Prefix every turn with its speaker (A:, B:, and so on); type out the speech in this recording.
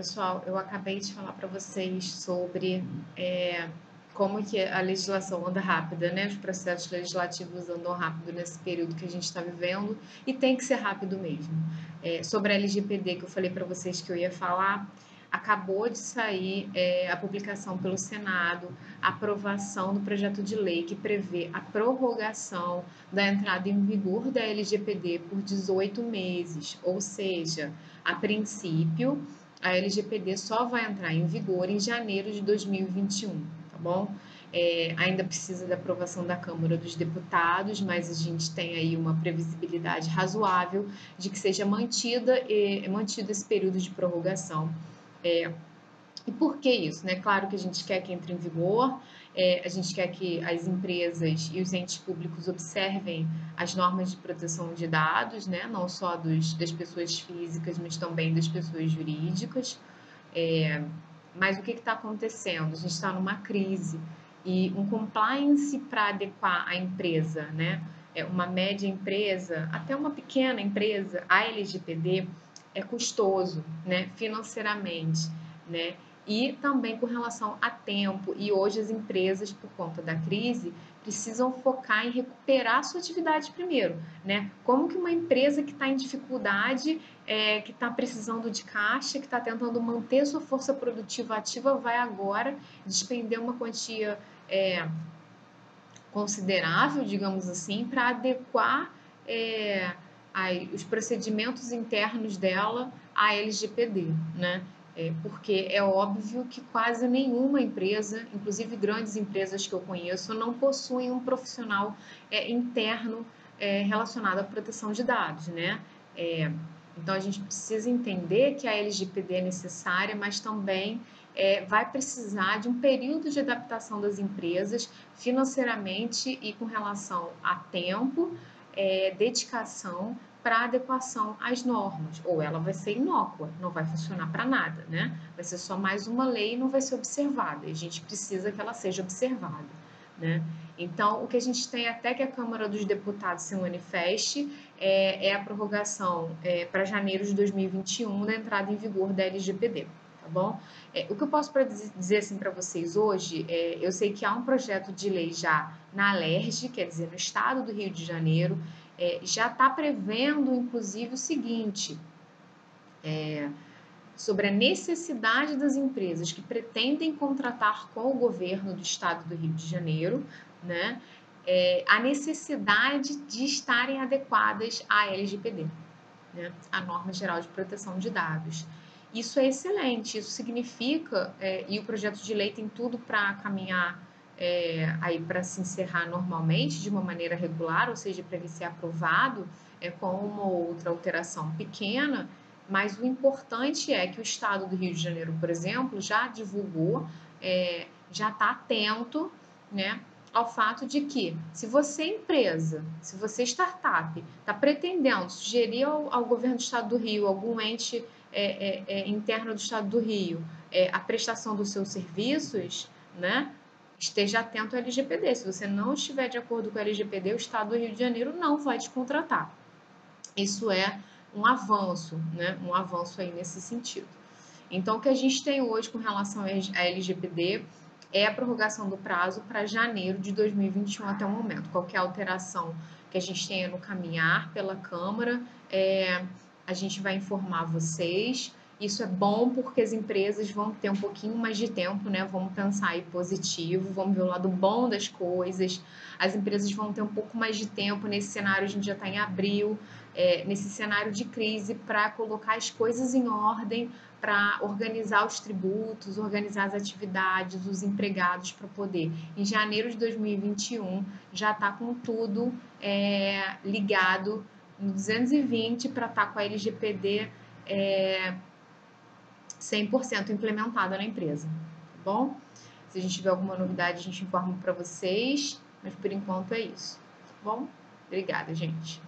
A: Pessoal, eu acabei de falar para vocês sobre é, como que a legislação anda rápida, né? Os processos legislativos andam rápido nesse período que a gente está vivendo e tem que ser rápido mesmo. É, sobre a LGPD que eu falei para vocês que eu ia falar, acabou de sair é, a publicação pelo Senado, a aprovação do projeto de lei que prevê a prorrogação da entrada em vigor da LGPD por 18 meses, ou seja, a princípio, a LGPD só vai entrar em vigor em janeiro de 2021, tá bom? É, ainda precisa da aprovação da Câmara dos Deputados, mas a gente tem aí uma previsibilidade razoável de que seja mantida e, mantido esse período de prorrogação é, e por que isso? Né? Claro que a gente quer que entre em vigor, é, a gente quer que as empresas e os entes públicos observem as normas de proteção de dados, né? não só dos, das pessoas físicas, mas também das pessoas jurídicas. É, mas o que está acontecendo? A gente está numa crise e um compliance para adequar a empresa, né? É uma média empresa, até uma pequena empresa, a LGPD, é custoso, né, financeiramente, né? E também com relação a tempo. E hoje as empresas, por conta da crise, precisam focar em recuperar a sua atividade primeiro, né? Como que uma empresa que está em dificuldade, é, que está precisando de caixa, que está tentando manter sua força produtiva ativa, vai agora despender uma quantia é, considerável, digamos assim, para adequar é, os procedimentos internos dela à LGPD, né? É, porque é óbvio que quase nenhuma empresa, inclusive grandes empresas que eu conheço, não possuem um profissional é, interno é, relacionado à proteção de dados, né? É, então a gente precisa entender que a LGPD é necessária, mas também é, vai precisar de um período de adaptação das empresas financeiramente e com relação a tempo, é, dedicação para adequação às normas, ou ela vai ser inócua, não vai funcionar para nada, né? Vai ser só mais uma lei e não vai ser observada. E a gente precisa que ela seja observada, né? Então, o que a gente tem até que a Câmara dos Deputados se manifeste é, é a prorrogação é, para janeiro de 2021 da entrada em vigor da LGPD, tá bom? É, o que eu posso pra dizer assim para vocês hoje, é, eu sei que há um projeto de lei já na ALERJ, quer dizer, no estado do Rio de Janeiro, é, já está prevendo, inclusive, o seguinte: é, sobre a necessidade das empresas que pretendem contratar com o governo do estado do Rio de Janeiro, né, é, a necessidade de estarem adequadas à LGPD, né, a Norma Geral de Proteção de Dados. Isso é excelente, isso significa, é, e o projeto de lei tem tudo para caminhar é, aí para se encerrar normalmente, de uma maneira regular, ou seja, para ele ser aprovado é, com uma ou outra alteração pequena, mas o importante é que o Estado do Rio de Janeiro, por exemplo, já divulgou, é, já está atento né, ao fato de que, se você empresa, se você startup, está pretendendo sugerir ao, ao, governo do Estado do Rio, algum ente é, é, é interno do Estado do Rio, é, a prestação dos seus serviços, né? Esteja atento ao LGPD. Se você não estiver de acordo com o LGPD, o Estado do Rio de Janeiro não vai te contratar. Isso é um avanço, né? Um avanço aí nesse sentido. Então, o que a gente tem hoje com relação à LGPD é a prorrogação do prazo para janeiro de 2021 até o momento. Qualquer alteração que a gente tenha no caminhar pela Câmara, é, a gente vai informar vocês. Isso é bom porque as empresas vão ter um pouquinho mais de tempo, né? Vamos pensar aí positivo, vamos ver o lado bom das coisas. As empresas vão ter um pouco mais de tempo nesse cenário, a gente já está em abril, é, nesse cenário de crise, para colocar as coisas em ordem, para organizar os tributos, organizar as atividades, os empregados, para poder, em janeiro de 2021, já estar tá com tudo é, ligado no 220 para estar tá com a LGPD. É, 100% implementada na empresa, tá bom? Se a gente tiver alguma novidade, a gente informa para vocês, mas por enquanto é isso, tá bom? Obrigada, gente.